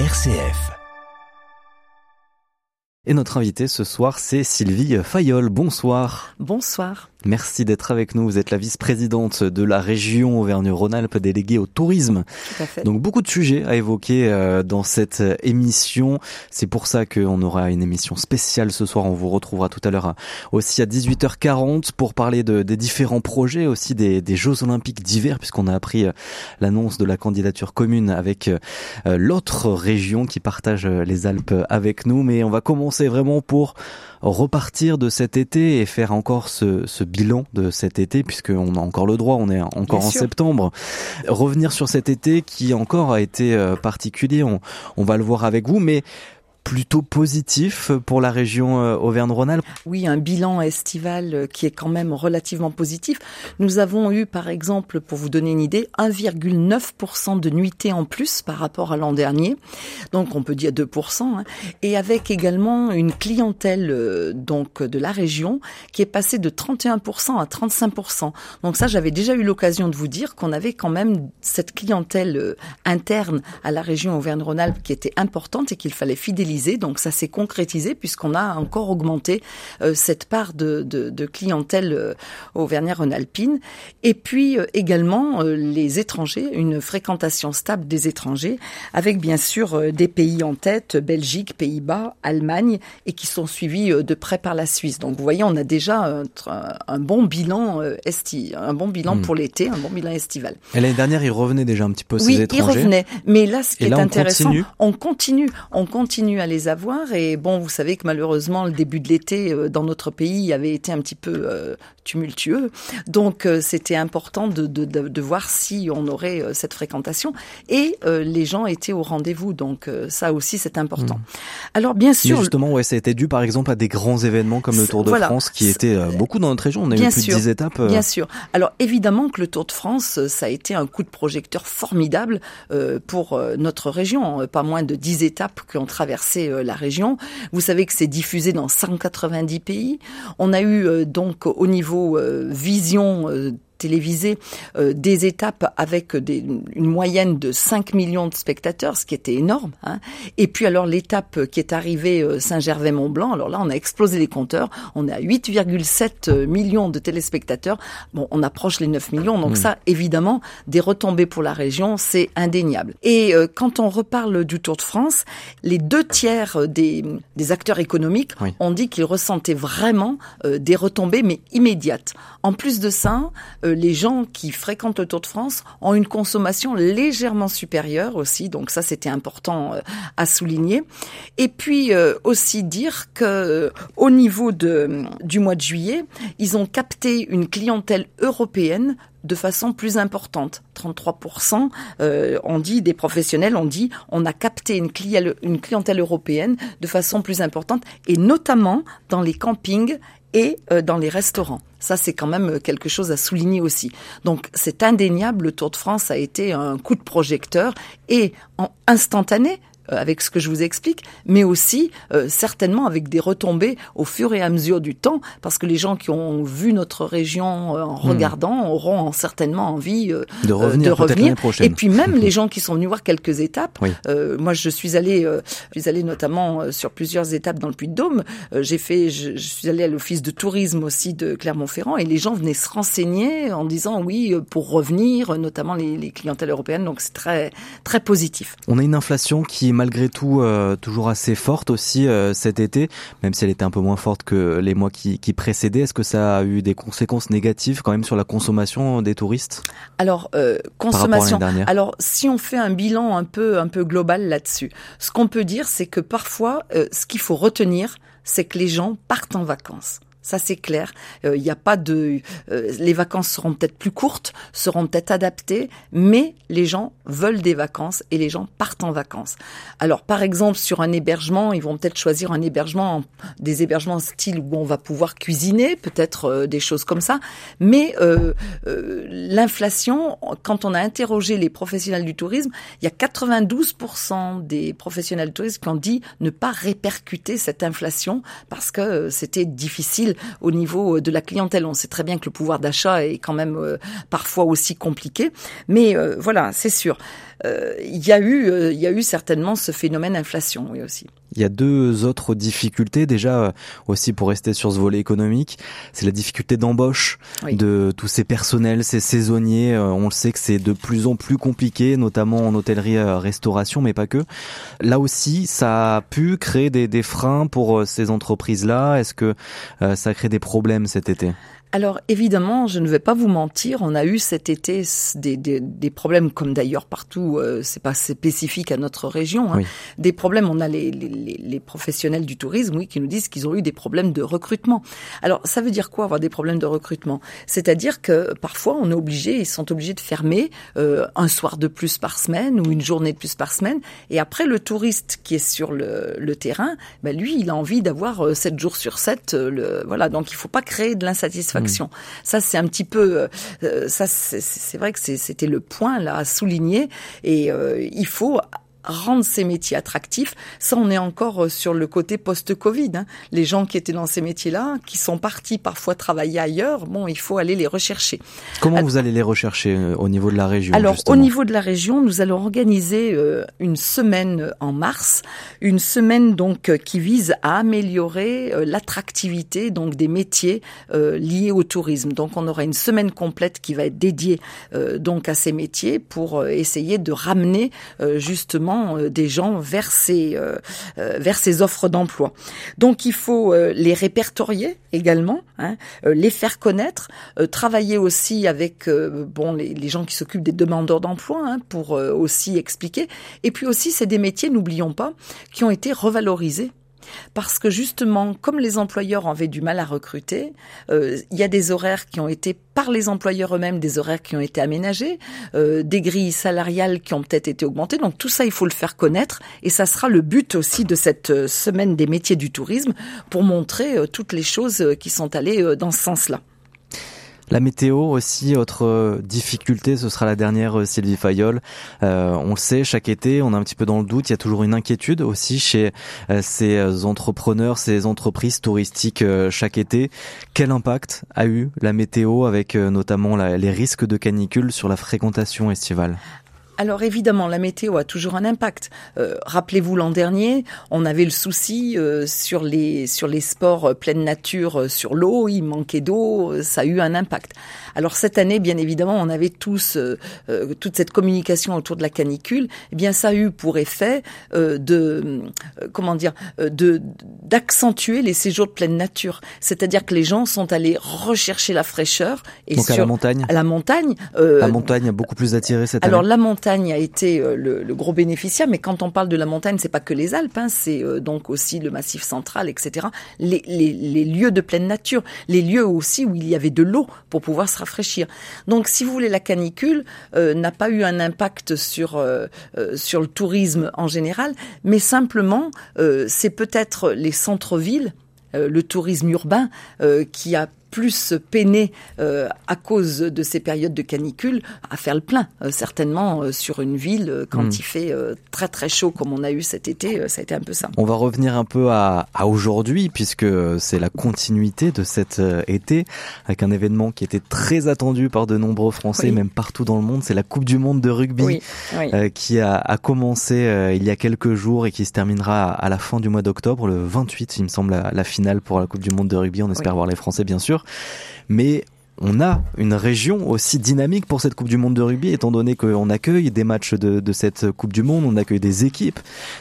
RCF. Et notre invité ce soir, c'est Sylvie Fayol. Bonsoir. Bonsoir. Merci d'être avec nous. Vous êtes la vice-présidente de la région Auvergne-Rhône-Alpes déléguée au tourisme. Tout à fait. Donc beaucoup de sujets à évoquer euh, dans cette émission. C'est pour ça qu'on aura une émission spéciale ce soir. On vous retrouvera tout à l'heure hein, aussi à 18h40 pour parler de, des différents projets, aussi des, des Jeux Olympiques d'hiver, puisqu'on a appris euh, l'annonce de la candidature commune avec euh, l'autre région qui partage les Alpes avec nous. Mais on va commencer vraiment pour repartir de cet été et faire encore ce, ce bilan de cet été, puisqu'on a encore le droit, on est encore Bien en sûr. septembre. Revenir sur cet été qui encore a été euh, particulier, on, on va le voir avec vous, mais plutôt positif pour la région euh, Auvergne-Rhône-Alpes. Oui, un bilan estival euh, qui est quand même relativement positif. Nous avons eu, par exemple, pour vous donner une idée, 1,9% de nuitées en plus par rapport à l'an dernier. Donc, on peut dire 2%. hein. Et avec également une clientèle euh, donc de la région qui est passée de 31% à 35%. Donc ça, j'avais déjà eu l'occasion de vous dire qu'on avait quand même cette clientèle interne à la région Auvergne-Rhône-Alpes qui était importante et qu'il fallait fidéliser. Donc ça s'est concrétisé puisqu'on a encore augmenté euh, cette part de, de, de clientèle euh, auvergnat-rhône-alpine. Et puis euh, également euh, les étrangers, une fréquentation stable des étrangers, avec bien sûr des pays en tête, Belgique, Pays-Bas, Allemagne, et qui sont suivis de près par la Suisse. Donc vous voyez, on a déjà un, bon bilan esti, un bon bilan Mm. pour l'été, un bon bilan estival. Et l'année dernière, il revenait déjà un petit peu ces Oui, ils étrangers. revenaient. Mais là, ce qui Et est là, on intéressant, continue on continue, on continue à les avoir. Et bon, vous savez que malheureusement, le début de l'été euh, dans notre pays avait été un petit peu euh, tumultueux. Donc, euh, c'était important de, de, de, de voir si on aurait cette fréquentation. Et les gens étaient au rendez-vous. Donc, ça aussi, c'est important. Alors, bien Mais sûr, justement, ouais, ça a été dû par exemple à des grands événements comme le Tour de voilà. France qui euh, beaucoup dans notre région. On a eu plus sûr. de 10 étapes. Bien sûr. Alors évidemment que le Tour de France, ça a été un coup de projecteur formidable pour notre région. Pas moins de 10 étapes qui ont euh, la région. Vous savez que c'est diffusé dans 190 pays. On a eu euh, donc au niveau euh, vision euh, télévisée euh, des étapes avec des, une moyenne de 5 millions de spectateurs, ce qui était énorme. Hein. Et puis alors l'étape qui est arrivée euh, Saint-Gervais-Mont-Blanc, alors là on a explosé les compteurs, on est à 8,7 millions de téléspectateurs. Bon, on approche les 9 millions, donc Mm. ça évidemment des retombées pour la région, c'est indéniable. Et euh, quand on reparle du Tour de France, les deux tiers des, des acteurs économiques Oui. ont dit qu'ils ressentaient vraiment euh, des retombées, mais immédiates. En plus de ça, euh, les gens qui fréquentent le Tour de France ont une consommation légèrement supérieure aussi, donc ça c'était important euh, à souligner. Et puis euh, aussi dire que au niveau de, du mois de juillet, ils ont capté une clientèle européenne de façon plus importante. 33% euh, on dit des professionnels ont dit on a capté une clientèle européenne de façon plus importante et notamment dans les campings et euh, dans les restaurants. Ça, c'est quand même quelque chose à souligner aussi. Donc, c'est indéniable, le Tour de France a été un coup de projecteur et en instantané, euh, avec ce que je vous explique, mais aussi euh, certainement avec des retombées au fur et à mesure du temps, parce que les gens qui ont vu notre région euh, en regardant auront certainement envie euh, de euh, revenir de revenir. prochaine. Et puis même les gens qui sont venus voir quelques étapes. Oui. Euh, moi, je suis allée, euh, je suis allée notamment euh, sur plusieurs étapes dans le Puy-de-Dôme. Euh, j'ai fait, je, je suis allée à l'office de tourisme aussi de Clermont-Ferrand et les gens venaient se renseigner en disant oui euh, pour revenir, euh, notamment les, les clientèles européennes. Donc c'est très très positif. On a une inflation qui est malgré tout euh, toujours assez forte aussi euh, cet été, même si elle était un peu moins forte que les mois qui, qui précédaient. Est-ce que ça a eu des conséquences négatives quand même sur la consommation des touristes Alors euh, consommation. Alors, si on fait un bilan un peu un peu global là-dessus, ce qu'on peut dire, c'est que parfois, euh, ce qu'il faut retenir, c'est que les gens partent en vacances. Ça c'est clair. Il n'y a pas de. euh, les vacances seront peut-être plus courtes, seront peut-être adaptées, mais les gens veulent des vacances et les gens partent en vacances. Alors par exemple sur un hébergement, ils vont peut-être choisir un hébergement, des hébergements style où on va pouvoir cuisiner, peut-être euh, des choses comme ça. Mais euh, euh, l'inflation, quand on a interrogé les professionnels du tourisme, il y a 92% des professionnels du tourisme qui ont dit ne pas répercuter cette inflation parce que euh, c'était difficile au niveau de la clientèle. On sait très bien que le pouvoir d'achat est quand même parfois aussi compliqué, mais voilà, c'est sûr. Il y a eu, il y a eu certainement ce phénomène inflation, oui aussi. Il y a deux autres difficultés déjà aussi pour rester sur ce volet économique, c'est la difficulté d'embauche de tous ces personnels, ces saisonniers. On le sait que c'est de plus en plus compliqué, notamment en hôtellerie-restauration, mais pas que. Là aussi, ça a pu créer des, des freins pour ces entreprises-là. Est-ce que ça crée des problèmes cet été? Alors évidemment, je ne vais pas vous mentir, on a eu cet été des, des, des problèmes, comme d'ailleurs partout, euh, c'est pas spécifique à notre région, hein, des problèmes. On a les, les, les, professionnels du tourisme, oui, qui nous disent qu'ils ont eu des problèmes de recrutement. Alors ça veut dire quoi avoir des problèmes de recrutement? C'est-à-dire que parfois on est obligé, ils sont obligés de fermer euh, un soir de plus par semaine ou une journée de plus par semaine, et après le touriste qui est sur le, le terrain, ben lui, il a envie d'avoir 7 euh, jours sur 7, euh, le, voilà. Donc il faut pas créer de l'insatisfaction Ça, c'est un petit peu, euh, ça, c'est vrai que c'était le point là à souligner. Et euh, il faut rendre ces métiers attractifs. Ça, on est encore euh, sur le côté post-Covid. Hein. Les gens qui étaient dans ces métiers-là, qui sont partis parfois travailler ailleurs, bon, il faut aller les rechercher. Comment vous allez les rechercher euh, au niveau de la région Alors, au niveau de la région, nous allons organiser euh, une semaine en mars, une semaine donc qui vise à améliorer l'attractivité donc des métiers liés au tourisme. Donc, on aura une semaine complète qui va être dédiée donc à ces métiers pour essayer de ramener justement euh, des gens vers ces, euh, euh, vers ces offres d'emploi. Donc il faut les répertorier également, hein, les faire connaître, travailler aussi avec bon les, les, gens qui s'occupent des demandeurs d'emploi hein, pour aussi expliquer. Et puis aussi, c'est des métiers, n'oublions pas, qui ont été revalorisés parce que justement, comme les employeurs avaient du mal à recruter, euh, il y a des horaires qui ont été par les employeurs eux-mêmes, des horaires qui ont été aménagés, euh, des grilles salariales qui ont peut-être été augmentées. Donc tout ça, il faut le faire connaître, et ça sera le but aussi de cette euh, semaine des métiers du tourisme pour montrer toutes les choses qui sont allées dans ce sens-là. La météo aussi, autre euh, difficulté, ce sera la dernière euh, Sylvie Fayol. Euh, on le sait, chaque été, on est un petit peu dans le doute. Il y a toujours une inquiétude aussi chez ces entrepreneurs, ces entreprises touristiques chaque été. Quel impact a eu la météo avec notamment les risques de canicule sur la fréquentation estivale? Alors évidemment, la météo a toujours un impact. Euh, rappelez-vous l'an dernier, on avait le souci euh, sur les sur les sports euh, pleine nature sur l'eau, il manquait d'eau, ça a eu un impact. Alors cette année, bien évidemment, on avait tous toute cette communication autour de la canicule. Eh bien, ça a eu pour effet de comment dire de d'accentuer les séjours de pleine nature. C'est-à-dire que les gens sont allés rechercher la fraîcheur et Donc à la montagne. À la montagne. la montagne a beaucoup plus attiré cette année. Alors la montagne montagne a été euh, le, gros bénéficiaire, mais quand on parle de la montagne, c'est pas que les Alpes, hein, c'est euh, donc aussi le Massif central, etc. Les, lieux de pleine nature, les lieux aussi où il y avait de l'eau pour pouvoir se rafraîchir. Donc, si vous voulez, la canicule euh, n'a pas eu un impact sur sur le tourisme en général, mais simplement, c'est peut-être les centres-villes, le tourisme urbain, qui a plus peiné euh, à cause de ces périodes de canicule à faire le plein. Euh, certainement euh, sur une ville quand hmm. il fait très très chaud comme on a eu cet été, ça a été un peu ça. On va revenir un peu à, à aujourd'hui puisque c'est la continuité de cet été avec un événement qui était très attendu par de nombreux Français, même partout dans le monde. C'est la Coupe du Monde de rugby qui a, a commencé il y a quelques jours et qui se terminera à la fin du mois d'octobre, le 28, il me semble, la, la finale pour la Coupe du Monde de rugby. On espère voir les Français, bien sûr mais on a une région aussi dynamique pour cette Coupe du Monde de rugby, étant donné qu'on accueille des matchs de, cette Coupe du Monde, on accueille des équipes,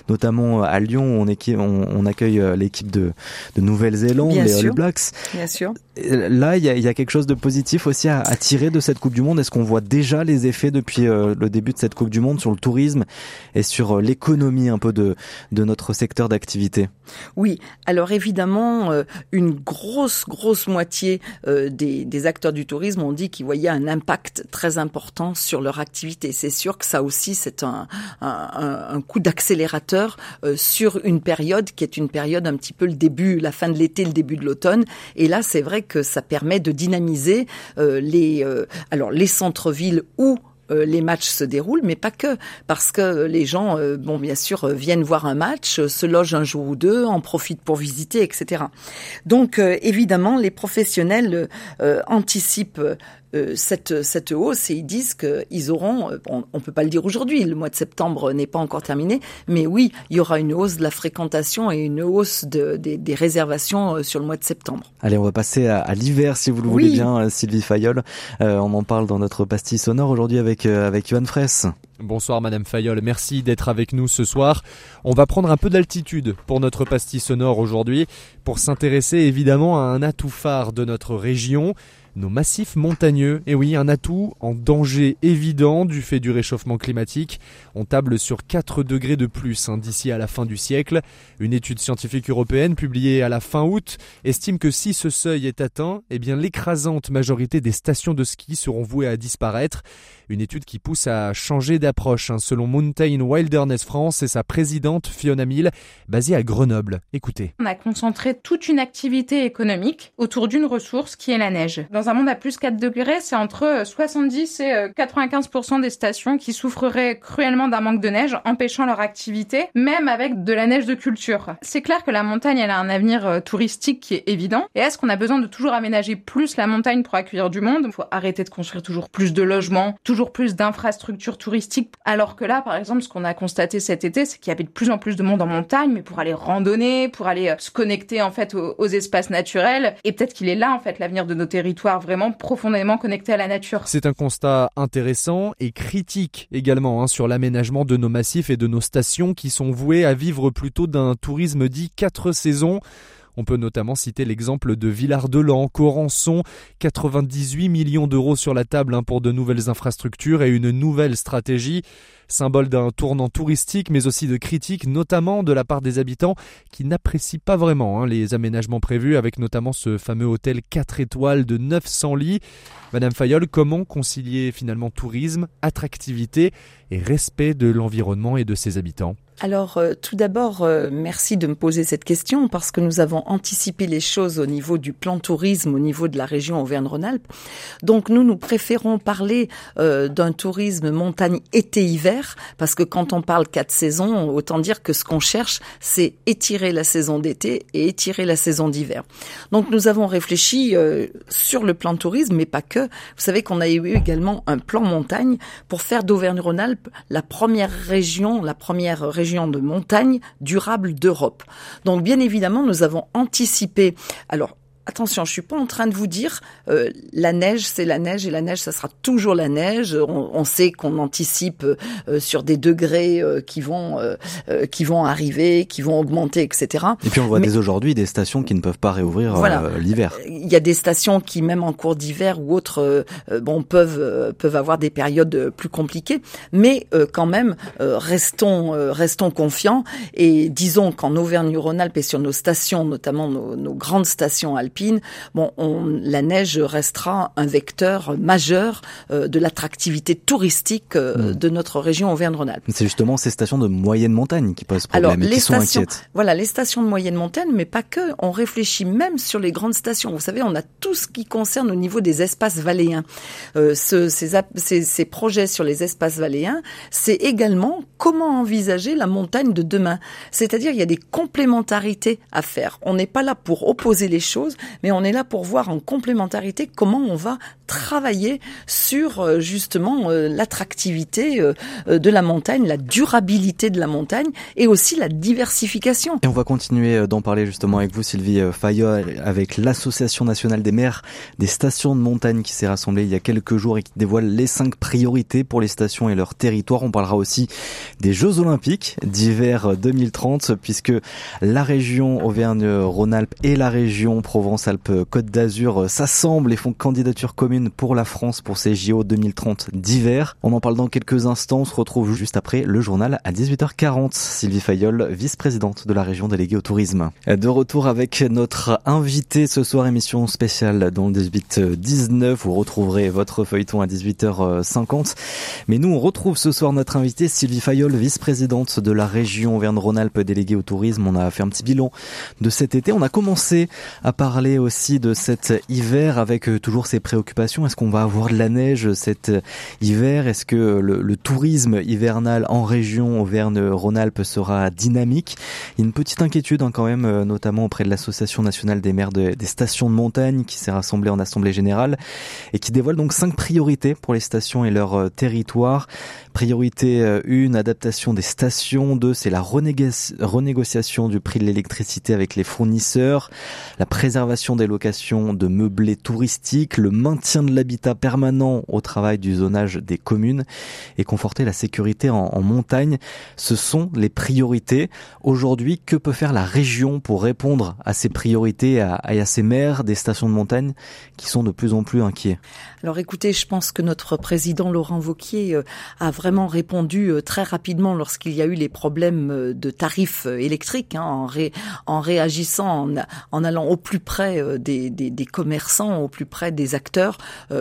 notamment à Lyon, on, on, accueille euh, l'équipe de, Nouvelle-Zélande, les All Blacks. Bien sûr. Là, il y a, quelque chose de positif aussi à, tirer de cette Coupe du Monde. Est-ce qu'on voit déjà les effets depuis euh, le début de cette Coupe du Monde sur le tourisme et sur euh, l'économie un peu de, de notre secteur d'activité? Oui, alors évidemment, une grosse, grosse moitié des, des acteurs du tourisme ont dit qu'ils voyaient un impact très important sur leur activité. C'est sûr que ça aussi, c'est un, un, coup d'accélérateur euh, sur une période qui est une période un petit peu le début, la fin de l'été, le début de l'automne. Et là, c'est vrai que ça permet de dynamiser euh, les, euh, alors les centres-villes où euh, les matchs se déroulent, mais pas que, parce que les gens, bon, bien sûr, viennent voir un match, se logent un jour ou deux, en profitent pour visiter, etc. Donc, évidemment, les professionnels anticipent euh, cette, cette hausse et ils disent qu'ils auront, euh, on, ne peut pas le dire aujourd'hui, le mois de septembre n'est pas encore terminé, mais oui, il y aura une hausse de la fréquentation et une hausse de, des, réservations euh, sur le mois de septembre. Allez, on va passer à, l'hiver si vous le voulez bien, Sylvie Fayol. on en parle dans notre pastille sonore aujourd'hui avec, avec Johan Fraisse. Bonsoir Madame Fayol, merci d'être avec nous ce soir. On va prendre un peu d'altitude pour notre pastille sonore aujourd'hui, pour s'intéresser évidemment à un atout phare de notre région, nos massifs montagneux. Et oui, un atout en danger évident du fait du réchauffement climatique. On table sur 4 degrés de plus hein, d'ici à la fin du siècle. Une étude scientifique européenne publiée à la fin août estime que si ce seuil est atteint, eh bien l'écrasante majorité des stations de ski seront vouées à disparaître. Une étude qui pousse à changer d'approche, hein, selon Mountain Wilderness France et sa présidente Fiona Mill, basée à Grenoble. Écoutez. On a concentré toute une activité économique autour d'une ressource qui est la neige. Un monde à plus 4 degrés, c'est entre 70 et 95% des stations qui souffreraient cruellement d'un manque de neige, empêchant leur activité, même avec de la neige de culture. C'est clair que la montagne, elle a un avenir euh, touristique qui est évident. Et est-ce qu'on a besoin de toujours aménager plus la montagne pour accueillir du monde? Il faut arrêter de construire toujours plus de logements, toujours plus d'infrastructures touristiques. Alors que là, par exemple, ce qu'on a constaté cet été, c'est qu'il y avait de plus en plus de monde en montagne, mais pour aller randonner, pour aller euh, se connecter en fait aux, espaces naturels. Et peut-être qu'il est là en fait l'avenir de nos territoires, vraiment profondément à la nature. C'est un constat intéressant et critique également hein, sur l'aménagement de nos massifs et de nos stations qui sont voués à vivre plutôt d'un tourisme dit quatre saisons. On peut notamment citer l'exemple de Villard-de-Lans, Corançon, 98 millions d'euros sur la table hein, pour de nouvelles infrastructures et une nouvelle stratégie, symbole d'un tournant touristique mais aussi de critiques, notamment de la part des habitants qui n'apprécient pas vraiment hein, les aménagements prévus avec notamment ce fameux hôtel 4 étoiles de 900 lits. Madame Fayol, comment concilier finalement tourisme, attractivité et respect de l'environnement et de ses habitants? Alors, euh, tout d'abord, euh, merci de me poser cette question parce que nous avons anticipé les choses au niveau du plan tourisme, au niveau de la région Auvergne-Rhône-Alpes. Donc, nous, nous préférons parler euh, d'un tourisme montagne été-hiver parce que quand on parle quatre saisons, autant dire que ce qu'on cherche, c'est étirer la saison d'été et étirer la saison d'hiver. Donc, nous avons réfléchi sur le plan tourisme, mais pas que. Vous savez qu'on a eu également un plan montagne pour faire d'Auvergne-Rhône-Alpes la première région, la première région de montagne durable d'Europe. Donc bien évidemment, nous avons anticipé. Alors attention, je suis pas en train de vous dire euh, la neige, c'est la neige et la neige, ça sera toujours la neige. On, sait qu'on anticipe euh, sur des degrés euh, qui vont qui vont arriver, qui vont augmenter, etc. Et puis on voit dès aujourd'hui des stations qui ne peuvent pas réouvrir l'hiver. Il y a des stations qui, même en cours d'hiver ou autres, bon peuvent peuvent avoir des périodes plus compliquées, mais quand même restons restons confiants et disons qu'en Auvergne-Rhône-Alpes et sur nos stations, notamment nos, nos grandes stations alpines bon, la neige restera un vecteur majeur euh, de l'attractivité touristique euh, hmm. de notre région Auvergne-Rhône-Alpes. C'est justement ces stations de moyenne montagne qui posent problème et qui sont inquiètes. Voilà, les stations de moyenne montagne, mais pas que. On réfléchit même sur les grandes stations. Vous savez, on a tout ce qui concerne au niveau des espaces valléens. Euh, ce, ces, ces, ces projets sur les espaces valléens, c'est également comment envisager la montagne de demain. C'est-à-dire, il y a des complémentarités à faire. On n'est pas là pour opposer les choses, mais on est là pour voir en complémentarité comment on va travailler sur euh, justement euh, l'attractivité euh, de la montagne, la durabilité de la montagne et aussi la diversification. Et on va continuer d'en parler justement avec vous Sylvie Fayot avec l'Association nationale des maires des stations de montagne qui s'est rassemblée il y a quelques jours et qui dévoile les cinq priorités pour les stations et leur territoire. On parlera aussi des Jeux olympiques d'hiver 2030 puisque la région Auvergne-Rhône-Alpes et la région Provence-Alpes-Côte d'Azur s'assemblent et font candidature commune pour la France pour ces JO 2030 d'hiver. On en parle dans quelques instants. On se retrouve juste après le journal à 18h40. Sylvie Fayol, vice-présidente de la région déléguée au tourisme. De retour avec notre invité ce soir, émission spéciale dans le 18-19. Vous retrouverez votre feuilleton à 18h50. Mais nous, on retrouve ce soir notre invité Sylvie Fayol, vice-présidente de la région Auvergne-Rhône-Alpes déléguée au tourisme. On a fait un petit bilan de cet été. On a commencé à parler aussi de cet hiver avec euh, toujours ces préoccupations. Est-ce qu'on va avoir de la neige cet euh, hiver? Est-ce que le, le, tourisme hivernal en région Auvergne-Rhône-Alpes sera dynamique? Une petite inquiétude hein, quand même, euh, notamment auprès de l'Association nationale des maires de, des stations de montagne qui s'est rassemblée en Assemblée générale et qui dévoile donc cinq priorités pour les stations et leur territoire. Priorité 1, adaptation des stations. 2, c'est la renégociation du prix de l'électricité avec les fournisseurs, la préservation des locations de meublés touristiques, le maintien de l'habitat permanent au travail du zonage des communes et conforter la sécurité en, montagne. Ce sont les priorités. Aujourd'hui, que peut faire la région pour répondre à ces priorités à, à ces maires des stations de montagne qui sont de plus en plus inquiets? Alors écoutez, je pense que notre président Laurent Vauquier euh, a vraiment répondu euh, très rapidement lorsqu'il y a eu les problèmes euh, de tarifs électriques, hein, en, ré, en réagissant, en, en, allant au plus près des, des, des, commerçants, au plus près des acteurs,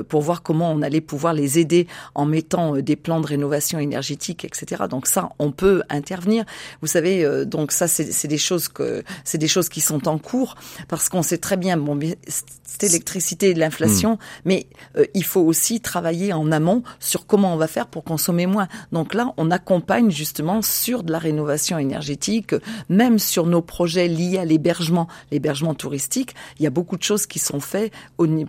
pour voir comment on allait pouvoir les aider en mettant des plans de rénovation énergétique, etc. Donc ça, on peut intervenir. Vous savez, donc ça, c'est des choses que c'est des choses qui sont en cours parce qu'on sait très bien, bon, cette électricité, de l'inflation, mmh. mais il faut aussi travailler en amont sur comment on va faire pour consommer moins. Donc là, on accompagne justement sur de la rénovation énergétique, même sur nos projets liés à l'hébergement, l'hébergement touristique. Il y a beaucoup de choses qui sont faites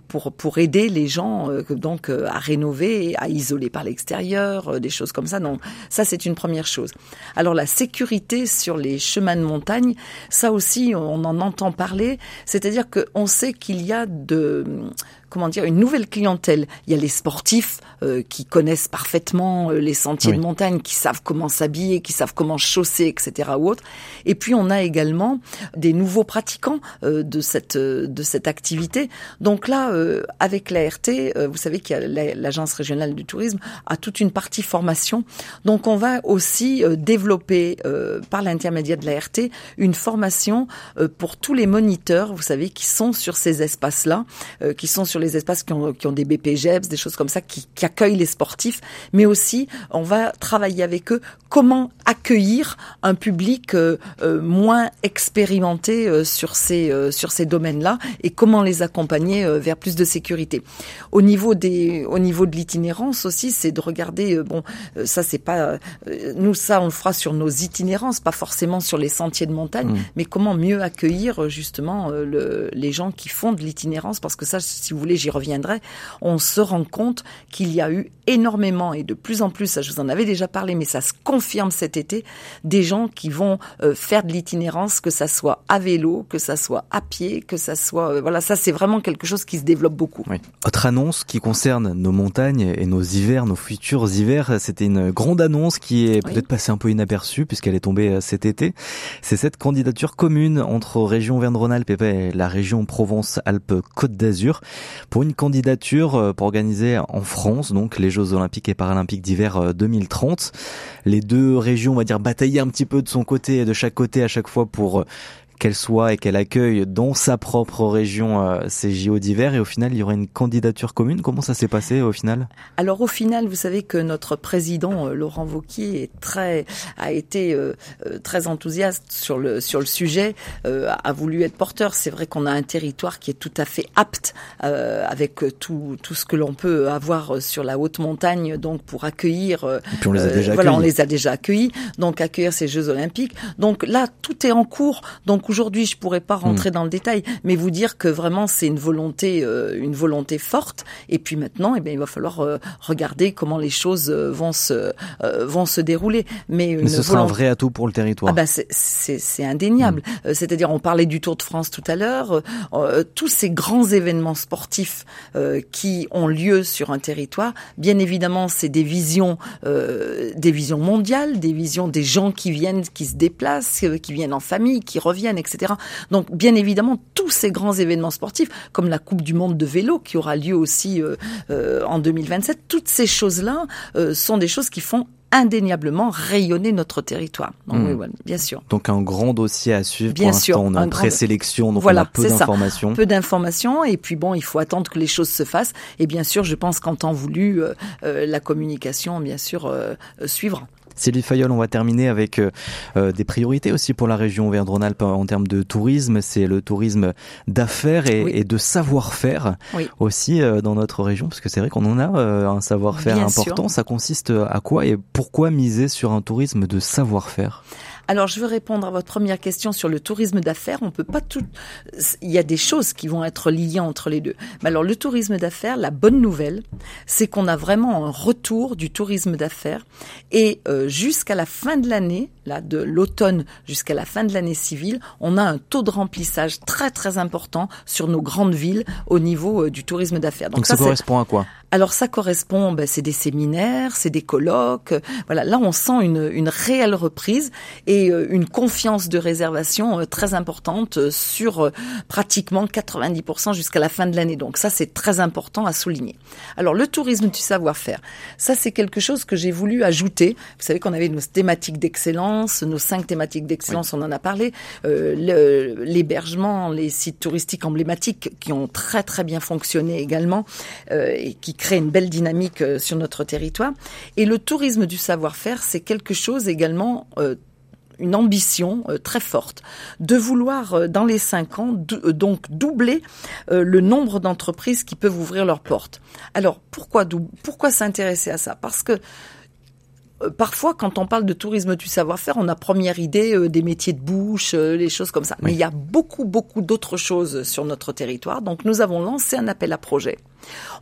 pour pour aider les gens euh, donc euh, à rénover, à isoler par l'extérieur, euh, des choses comme ça. Donc ça, c'est une première chose. Alors la sécurité sur les chemins de montagne, ça aussi, on en entend parler. C'est-à-dire qu'on sait qu'il y a de comment dire, une nouvelle clientèle. Il y a les sportifs euh, qui connaissent parfaitement euh, les sentiers de montagne, qui savent comment s'habiller, qui savent comment chausser, etc. ou autre. Et puis on a également des nouveaux pratiquants euh, de cette de cette activité. Donc là, avec l'ART, vous savez qu'il y a l'agence régionale du tourisme a toute une partie formation. Donc on va aussi développer par l'intermédiaire de l'ART une formation pour tous les moniteurs, vous savez, qui sont sur ces espaces-là, qui sont sur les espaces qui ont, qui ont des BPGEPS, des choses comme ça, qui, qui, accueillent les sportifs, mais aussi on va travailler avec eux comment accueillir un public euh, euh, moins expérimenté euh, sur ces sur ces domaines-là et comment les accompagner vers plus de sécurité. Au niveau des au niveau de l'itinérance aussi, c'est de regarder bon ça c'est pas nous ça on le fera sur nos itinérances, pas forcément sur les sentiers de montagne, mmh. mais comment mieux accueillir justement le, les gens qui font de l'itinérance parce que ça si vous voulez j'y reviendrai, on se rend compte qu'il y a eu énormément et de plus en plus, ça je vous en avais déjà parlé, mais ça se confirme cet été, des gens qui vont euh, faire de l'itinérance, que ça soit à vélo, que ça soit à pied, que ça soit, euh, voilà, ça c'est vraiment quelque chose qui se développe beaucoup. Oui. Autre annonce qui concerne nos montagnes et nos hivers, nos futurs hivers, c'était une grande annonce qui est peut-être passée un peu inaperçue puisqu'elle est tombée euh, cet été. C'est cette candidature commune entre région Verne-Rhône-Alpes et la région Provence-Alpes-Côte d'Azur pour une candidature euh, pour organiser en France donc les Jeux Olympiques et Paralympiques d'hiver 2030. Euh, les deux régions, on va dire, batailler un petit peu de son côté et de chaque côté à chaque fois pour euh, qu'elle soit et qu'elle accueille dans sa propre région euh, ces JO d'hiver et au final il y aurait une candidature commune. Comment ça s'est passé au final? Alors au final, vous savez que notre président euh, Laurent Vauquier est très a été euh, très enthousiaste sur le sur le sujet, a voulu être porteur. C'est vrai qu'on a un territoire qui est tout à fait apte avec tout tout ce que l'on peut avoir sur la haute montagne donc pour accueillir et puis on les a déjà voilà, on les a déjà accueillis donc accueillir ces Jeux olympiques. Donc là tout est en cours. Donc aujourd'hui, je pourrais pas rentrer hmm. dans le détail, mais vous dire que vraiment c'est une volonté, euh, une volonté forte. Et puis maintenant, eh bien, il va falloir euh, regarder comment les choses euh, vont se vont se dérouler. Mais, mais ce sera un vrai atout pour le territoire. Ah bah c'est indéniable. Hmm. C'est-à-dire, on parlait du Tour de France tout à l'heure. tous ces grands événements sportifs qui ont lieu sur un territoire, bien évidemment, c'est des visions, des visions mondiales, des visions des gens qui viennent, qui se déplacent, qui viennent en famille, qui reviennent etc. Donc, bien évidemment, tous ces grands événements sportifs, comme la Coupe du Monde de vélo qui aura lieu aussi euh, euh, en 2027, toutes ces choses-là euh, sont des choses qui font indéniablement rayonner notre territoire. Donc, hmm. oui, bien sûr. Donc un grand dossier à suivre. Bien Pour sûr, on a une présélection, donc voilà, on a peu d'informations. Peu d'informations, et puis bon, il faut attendre que les choses se fassent. Et bien sûr, je pense qu'en temps voulu, la communication, bien sûr, suivra. Sylvie Fayol, on va terminer avec euh, euh, des priorités aussi pour la région Auvergne-Rhône-Alpes en termes de tourisme. C'est le tourisme d'affaires et, de savoir-faire aussi euh, dans notre région, parce que c'est vrai qu'on en a un savoir-faire important. Ça consiste à quoi et pourquoi miser sur un tourisme de savoir-faire? Alors, je veux répondre à votre première question sur le tourisme d'affaires. On peut pas tout. Il y a des choses qui vont être liées entre les deux. Mais alors, le tourisme d'affaires, la bonne nouvelle, c'est qu'on a vraiment un retour du tourisme d'affaires et euh, jusqu'à la fin de l'année, là, de l'automne jusqu'à la fin de l'année civile, on a un taux de remplissage très très important sur nos grandes villes au niveau euh, du tourisme d'affaires. Donc, ça, correspond à quoi? Alors ça correspond, ben, c'est des séminaires, c'est des colloques. Voilà, là on sent une, une réelle reprise et euh, une confiance de réservation euh, très importante euh, sur pratiquement 90% jusqu'à la fin de l'année. Donc ça c'est très important à souligner. Alors le tourisme du savoir-faire, ça c'est quelque chose que j'ai voulu ajouter. Vous savez qu'on avait nos thématiques d'excellence, nos cinq thématiques d'excellence, on en a parlé. L'hébergement, les sites touristiques emblématiques qui ont très très bien fonctionné également et qui crée une belle dynamique euh, sur notre territoire. Et le tourisme du savoir-faire, c'est quelque chose également euh, une ambition euh, très forte de vouloir dans les cinq ans donc doubler le nombre d'entreprises qui peuvent ouvrir leurs portes. Alors pourquoi pourquoi s'intéresser à ça? Parce que parfois, quand on parle de tourisme du savoir-faire, on a première idée des métiers de bouche, les choses comme ça. Mais il y a beaucoup, beaucoup d'autres choses sur notre territoire. Donc, nous avons lancé un appel à projet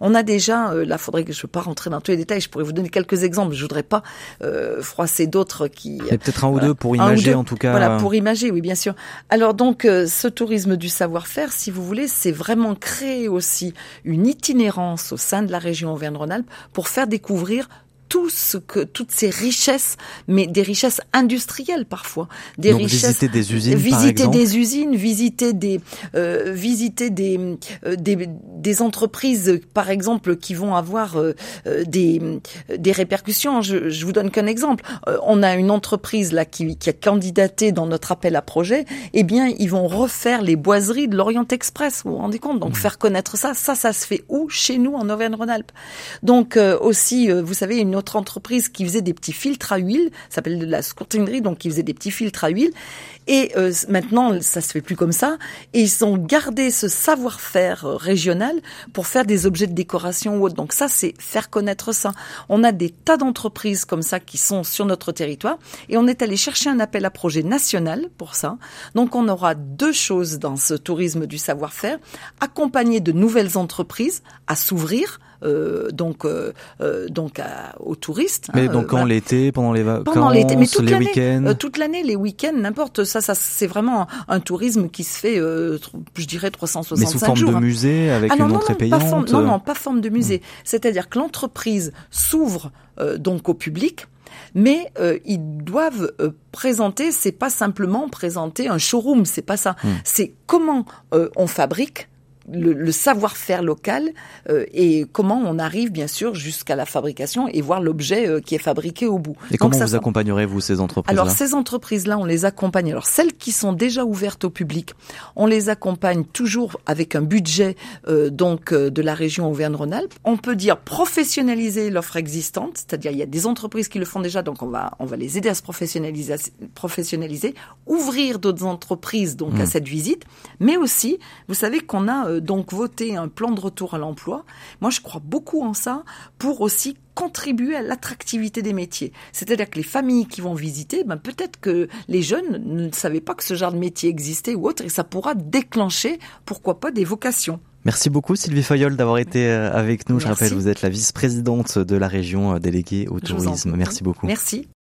on a déjà, euh, là, faudrait que je ne veux pas rentrer dans tous les détails. Je pourrais vous donner quelques exemples. Je voudrais pas euh, froisser d'autres qui. peut-être un ou deux pour imager en tout cas. Voilà, pour imager, oui, bien sûr. Alors donc, euh, ce tourisme du savoir-faire, si vous voulez, c'est vraiment créer aussi une itinérance au sein de la région Auvergne-Rhône-Alpes pour faire découvrir tout ce que toutes ces richesses, mais des richesses industrielles parfois, des richesses. Visiter des usines, visiter des usines, visiter des euh, visiter des, euh, des, des entreprises, par exemple, qui vont avoir euh, euh, des des répercussions. Je, je vous donne qu'un exemple. on a une entreprise là qui, qui a candidaté dans notre appel à projet. Eh bien, ils vont refaire les boiseries de l'Orient Express. Vous vous rendez compte? Donc, mmh. faire connaître ça, ça, ça se fait où? Chez nous, en Auvergne-Rhône-Alpes. Donc, aussi, vous savez, une autre entreprise qui faisait des petits filtres à huile, s'appelle de la scourtinerie, donc qui faisait des petits filtres à huile. Et euh, maintenant, ça se fait plus comme ça. Et ils ont gardé ce savoir-faire euh, régional pour faire des objets de décoration ou autre. Donc ça, c'est faire connaître ça. On a des tas d'entreprises comme ça qui sont sur notre territoire. Et on est allé chercher un appel à projet national pour ça. Donc on aura deux choses dans ce tourisme du savoir-faire. Accompagner de nouvelles entreprises à s'ouvrir euh, donc euh, euh, donc aux touristes. Mais donc quand l'été, pendant les vacances, pendant l'été, mais toute les week-ends, toute l'année, les week-ends, n'importe ça, ça c'est vraiment un tourisme qui se fait, je dirais 365 jours. Mais sous forme de hein. musée avec ah, une entrée payante. non, non, pas forme de musée. Hmm. C'est-à-dire que l'entreprise s'ouvre donc au public mais ils doivent présenter, c'est pas simplement présenter un showroom, c'est pas ça. Hmm. C'est comment on fabrique, le, savoir-faire local euh, et comment on arrive bien sûr jusqu'à la fabrication et voir l'objet euh, qui est fabriqué au bout. Et comment vous accompagnerez vous ces entreprises Alors ces entreprises-là, on les accompagne. Alors celles qui sont déjà ouvertes au public, on les accompagne toujours avec un budget euh, donc de la région Auvergne-Rhône-Alpes. On peut dire professionnaliser l'offre existante, c'est-à-dire il y a des entreprises qui le font déjà, donc on va on va les aider à se professionnaliser, professionnaliser ouvrir d'autres entreprises donc à mmh. cette visite, mais aussi vous savez qu'on a euh, donc voter un plan de retour à l'emploi. Moi, je crois beaucoup en ça pour aussi contribuer à l'attractivité des métiers. C'est-à-dire que les familles qui vont visiter, ben peut-être que les jeunes ne savaient pas que ce genre de métier existait ou autre, et ça pourra déclencher, pourquoi pas, des vocations. Merci beaucoup Sylvie Fayol d'avoir été euh, avec nous. Je rappelle, vous êtes la vice-présidente de la région euh, déléguée au tourisme. Merci beaucoup. Merci.